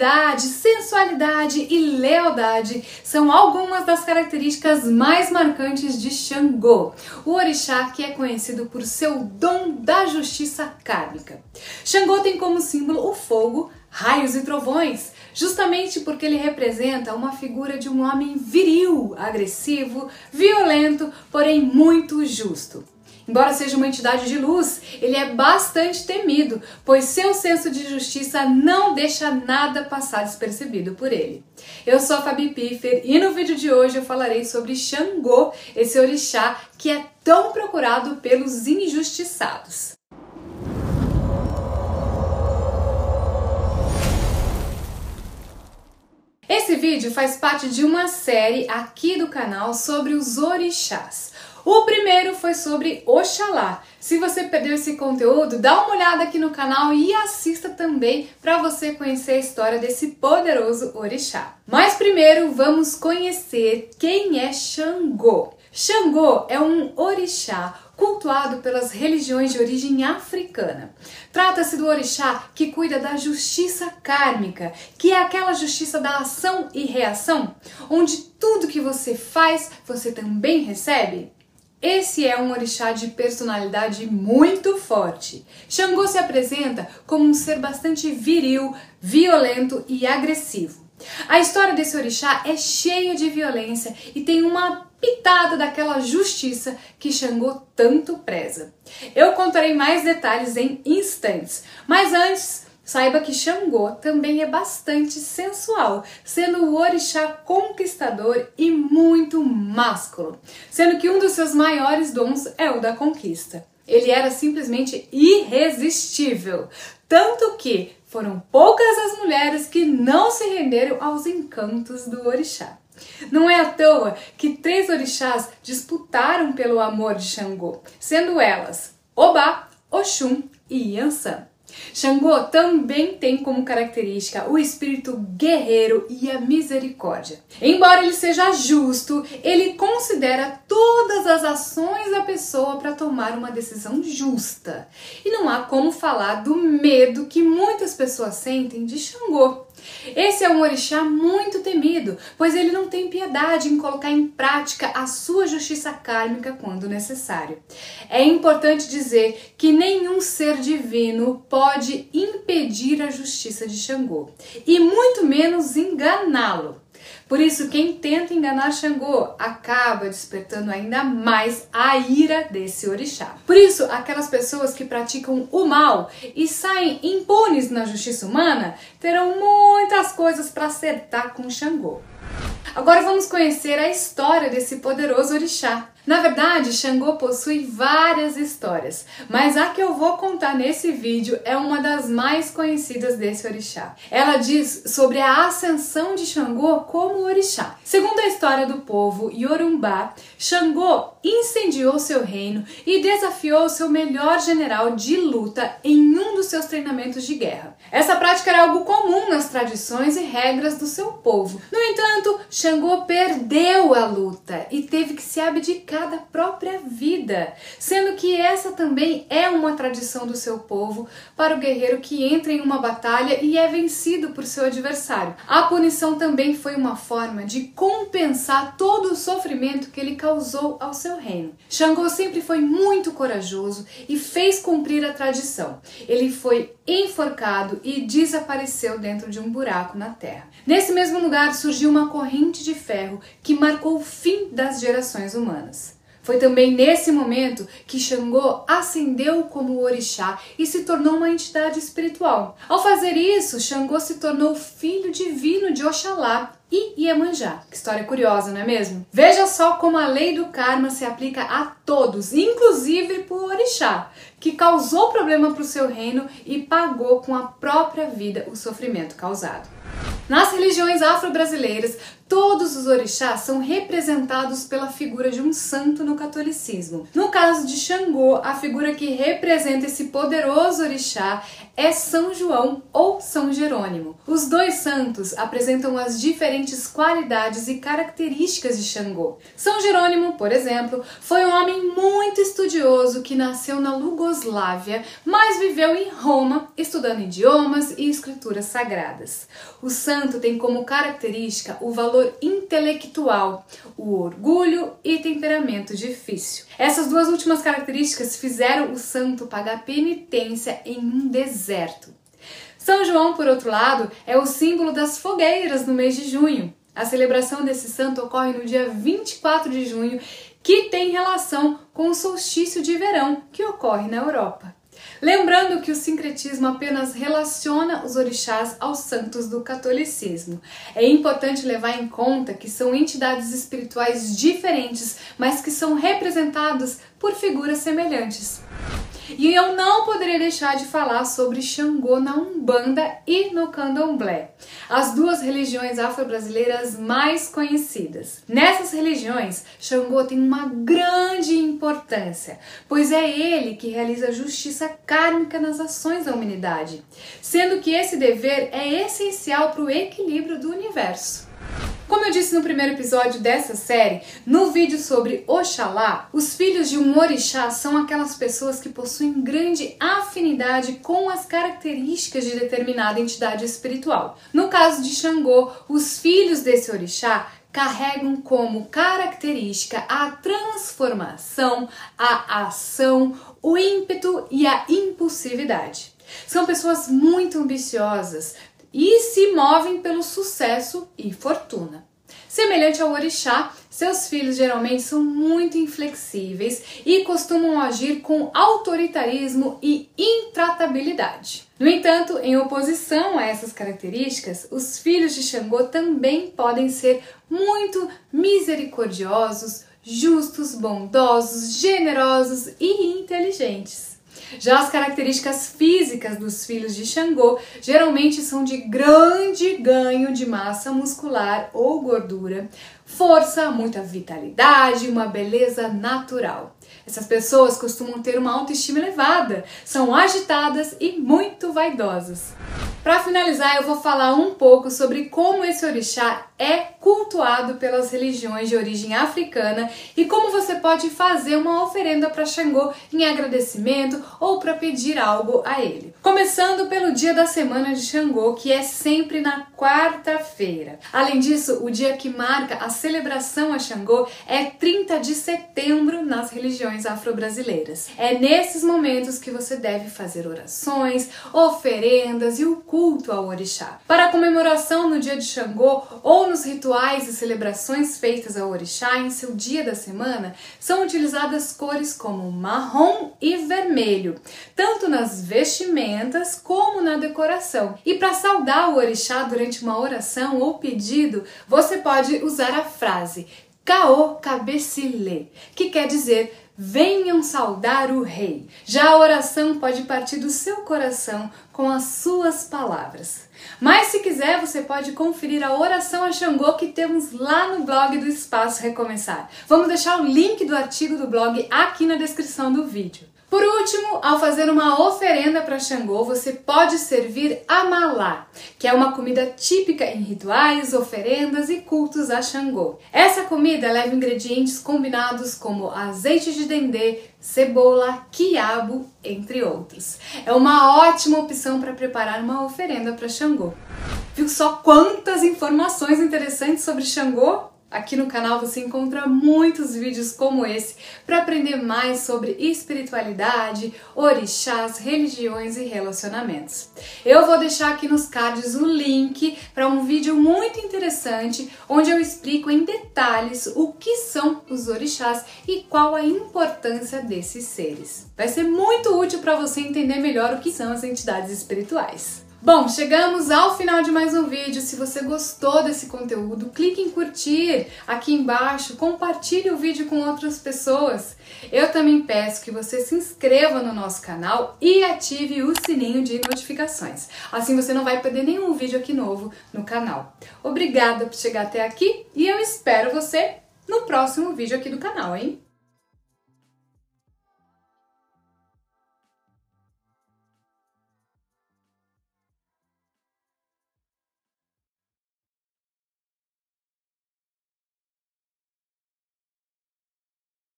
fidelidade, sensualidade e lealdade são algumas das características mais marcantes de Xangô, o orixá que é conhecido por seu dom da justiça kármica. Xangô tem como símbolo o fogo, raios e trovões, justamente porque ele representa uma figura de um homem viril, agressivo, violento, porém muito justo. Embora seja uma entidade de luz, ele é bastante temido, pois seu senso de justiça não deixa nada passar despercebido por ele. Eu sou a Fabi Piffer e no vídeo de hoje eu falarei sobre Xangô, esse orixá que é tão procurado pelos injustiçados. Esse vídeo faz parte de uma série aqui do canal sobre os orixás. O primeiro foi sobre Oxalá. Se você perdeu esse conteúdo, dá uma olhada aqui no canal e assista também para você conhecer a história desse poderoso orixá. Mas primeiro vamos conhecer quem é Xangô. Xangô é um orixá cultuado pelas religiões de origem africana. Trata-se do orixá que cuida da justiça kármica, que é aquela justiça da ação e reação, onde tudo que você faz, você também recebe. Esse é um orixá de personalidade muito forte. Xangô se apresenta como um ser bastante viril, violento e agressivo. A história desse orixá é cheia de violência e tem uma pitada daquela justiça que Xangô tanto preza. Eu contarei mais detalhes em instantes, mas antes Saiba que Xangô também é bastante sensual, sendo o orixá conquistador e muito másculo, sendo que um dos seus maiores dons é o da conquista. Ele era simplesmente irresistível, tanto que foram poucas as mulheres que não se renderam aos encantos do orixá. Não é à toa que três orixás disputaram pelo amor de Xangô, sendo elas Obá, Oxum e Yansan. Xangô também tem como característica o espírito guerreiro e a misericórdia. Embora ele seja justo, ele considera todas as ações da pessoa para tomar uma decisão justa. E não há como falar do medo que muitas pessoas sentem de Xangô. Esse é um orixá muito temido, pois ele não tem piedade em colocar em prática a sua justiça kármica quando necessário. É importante dizer que nenhum ser divino pode impedir a justiça de Xangô, e muito menos enganá-lo. Por isso, quem tenta enganar Xangô acaba despertando ainda mais a ira desse orixá. Por isso, aquelas pessoas que praticam o mal e saem impunes na justiça humana terão muitas coisas para acertar com Xangô. Agora vamos conhecer a história desse poderoso orixá. Na verdade, Xangô possui várias histórias, mas a que eu vou contar nesse vídeo é uma das mais conhecidas desse orixá. Ela diz sobre a ascensão de Xangô como orixá. Segundo a história do povo Yorumbá, Xangô incendiou seu reino e desafiou seu melhor general de luta em um dos seus treinamentos de guerra. Essa prática era algo comum nas tradições e regras do seu povo. No entanto, Xangô perdeu a luta e teve que se abdicar da própria vida, sendo que essa também é uma tradição do seu povo para o guerreiro que entra em uma batalha e é vencido por seu adversário. A punição também foi uma forma de compensar todo o sofrimento que ele causou ao seu reino. Xangô sempre foi muito corajoso e fez cumprir a tradição. Ele foi enforcado e desapareceu dentro de um buraco na terra. Nesse mesmo lugar surgiu uma corrente de ferro que marcou o fim das gerações humanas. Foi também nesse momento que Xangô ascendeu como orixá e se tornou uma entidade espiritual. Ao fazer isso, Xangô se tornou filho divino de Oxalá e Iemanjá. Que história curiosa, não é mesmo? Veja só como a lei do karma se aplica a todos, inclusive para o orixá, que causou problema para o seu reino e pagou com a própria vida o sofrimento causado. Nas religiões afro-brasileiras, Todos os orixás são representados pela figura de um santo no catolicismo. No caso de Xangô, a figura que representa esse poderoso orixá é São João ou São Jerônimo. Os dois santos apresentam as diferentes qualidades e características de Xangô. São Jerônimo, por exemplo, foi um homem muito estudioso que nasceu na Lugoslávia, mas viveu em Roma, estudando idiomas e escrituras sagradas. O santo tem como característica o valor intelectual, o orgulho e temperamento difícil. Essas duas últimas características fizeram o santo pagar penitência em um deserto. São João, por outro lado, é o símbolo das fogueiras no mês de junho. A celebração desse santo ocorre no dia 24 de junho, que tem relação com o solstício de verão, que ocorre na Europa. Lembrando que o sincretismo apenas relaciona os orixás aos santos do catolicismo. É importante levar em conta que são entidades espirituais diferentes, mas que são representados por figuras semelhantes. E eu não poderia deixar de falar sobre Xangô na Umbanda e no Candomblé, as duas religiões afro-brasileiras mais conhecidas. Nessas religiões, Xangô tem uma grande importância, pois é ele que realiza a justiça kármica nas ações da humanidade, sendo que esse dever é essencial para o equilíbrio do universo. Como eu disse no primeiro episódio dessa série, no vídeo sobre Oxalá, os filhos de um orixá são aquelas pessoas que possuem grande afinidade com as características de determinada entidade espiritual. No caso de Xangô, os filhos desse orixá carregam como característica a transformação, a ação, o ímpeto e a impulsividade. São pessoas muito ambiciosas, e se movem pelo sucesso e fortuna. Semelhante ao orixá, seus filhos geralmente são muito inflexíveis e costumam agir com autoritarismo e intratabilidade. No entanto, em oposição a essas características, os filhos de Xangô também podem ser muito misericordiosos, justos, bondosos, generosos e inteligentes. Já as características físicas dos filhos de Xangô geralmente são de grande ganho de massa muscular ou gordura, força, muita vitalidade, uma beleza natural. Essas pessoas costumam ter uma autoestima elevada, são agitadas e muito vaidosas. Para finalizar, eu vou falar um pouco sobre como esse orixá é cultuado pelas religiões de origem africana e como você pode fazer uma oferenda para Xangô em agradecimento ou para pedir algo a ele. Começando pelo dia da semana de Xangô, que é sempre na quarta-feira. Além disso, o dia que marca a celebração a Xangô é 30 de setembro nas religiões afro-brasileiras. É nesses momentos que você deve fazer orações, oferendas e o culto ao orixá. Para a comemoração no dia de Xangô ou nos rituais e celebrações feitas ao orixá em seu dia da semana, são utilizadas cores como marrom e vermelho, tanto nas vestimentas como na decoração. E para saudar o orixá durante uma oração ou pedido, você pode usar a frase Caô Cabecilê, que quer dizer Venham saudar o rei. Já a oração pode partir do seu coração com as suas palavras. Mas se quiser, você pode conferir a oração a Xangô que temos lá no blog do Espaço Recomeçar. Vamos deixar o link do artigo do blog aqui na descrição do vídeo. Por último, ao fazer uma oferenda para Xangô, você pode servir amalá, que é uma comida típica em rituais, oferendas e cultos a Xangô. Essa comida leva ingredientes combinados como azeite de dendê, cebola, quiabo, entre outros. É uma ótima opção para preparar uma oferenda para Xangô. Viu só quantas informações interessantes sobre Xangô? Aqui no canal você encontra muitos vídeos como esse para aprender mais sobre espiritualidade, orixás, religiões e relacionamentos. Eu vou deixar aqui nos cards o link para um vídeo muito interessante onde eu explico em detalhes o que são os orixás e qual a importância desses seres. Vai ser muito útil para você entender melhor o que são as entidades espirituais. Bom, chegamos ao final de mais um vídeo. Se você gostou desse conteúdo, clique em curtir aqui embaixo, compartilhe o vídeo com outras pessoas. Eu também peço que você se inscreva no nosso canal e ative o sininho de notificações. Assim você não vai perder nenhum vídeo aqui novo no canal. Obrigada por chegar até aqui e eu espero você no próximo vídeo aqui do canal, hein?